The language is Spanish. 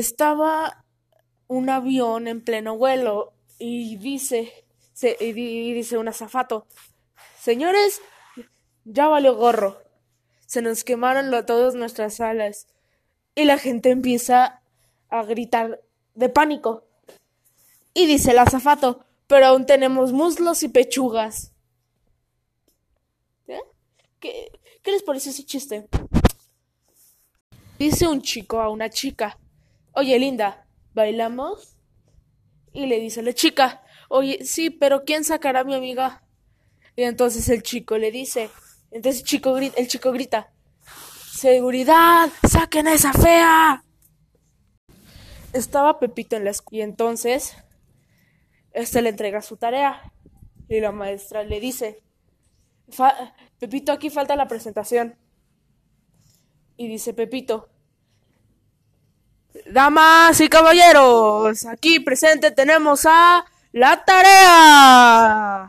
estaba un avión en pleno vuelo y dice, dice un azafato, señores, ya valió gorro, se nos quemaron todas nuestras alas y la gente empieza a gritar de pánico. Y dice el azafato, pero aún tenemos muslos y pechugas. ¿Eh? ¿Qué, ¿Qué les parece ese chiste? Dice un chico a una chica, oye Linda, ¿bailamos? Y le dice la chica, oye, sí, pero ¿quién sacará a mi amiga? Y entonces el chico le dice, entonces el chico, el chico grita, seguridad, saquen a esa fea. Estaba Pepito en la escuela y entonces este le entrega su tarea y la maestra le dice, Pepito, aquí falta la presentación. Y dice Pepito, Damas y caballeros, aquí presente tenemos a la tarea.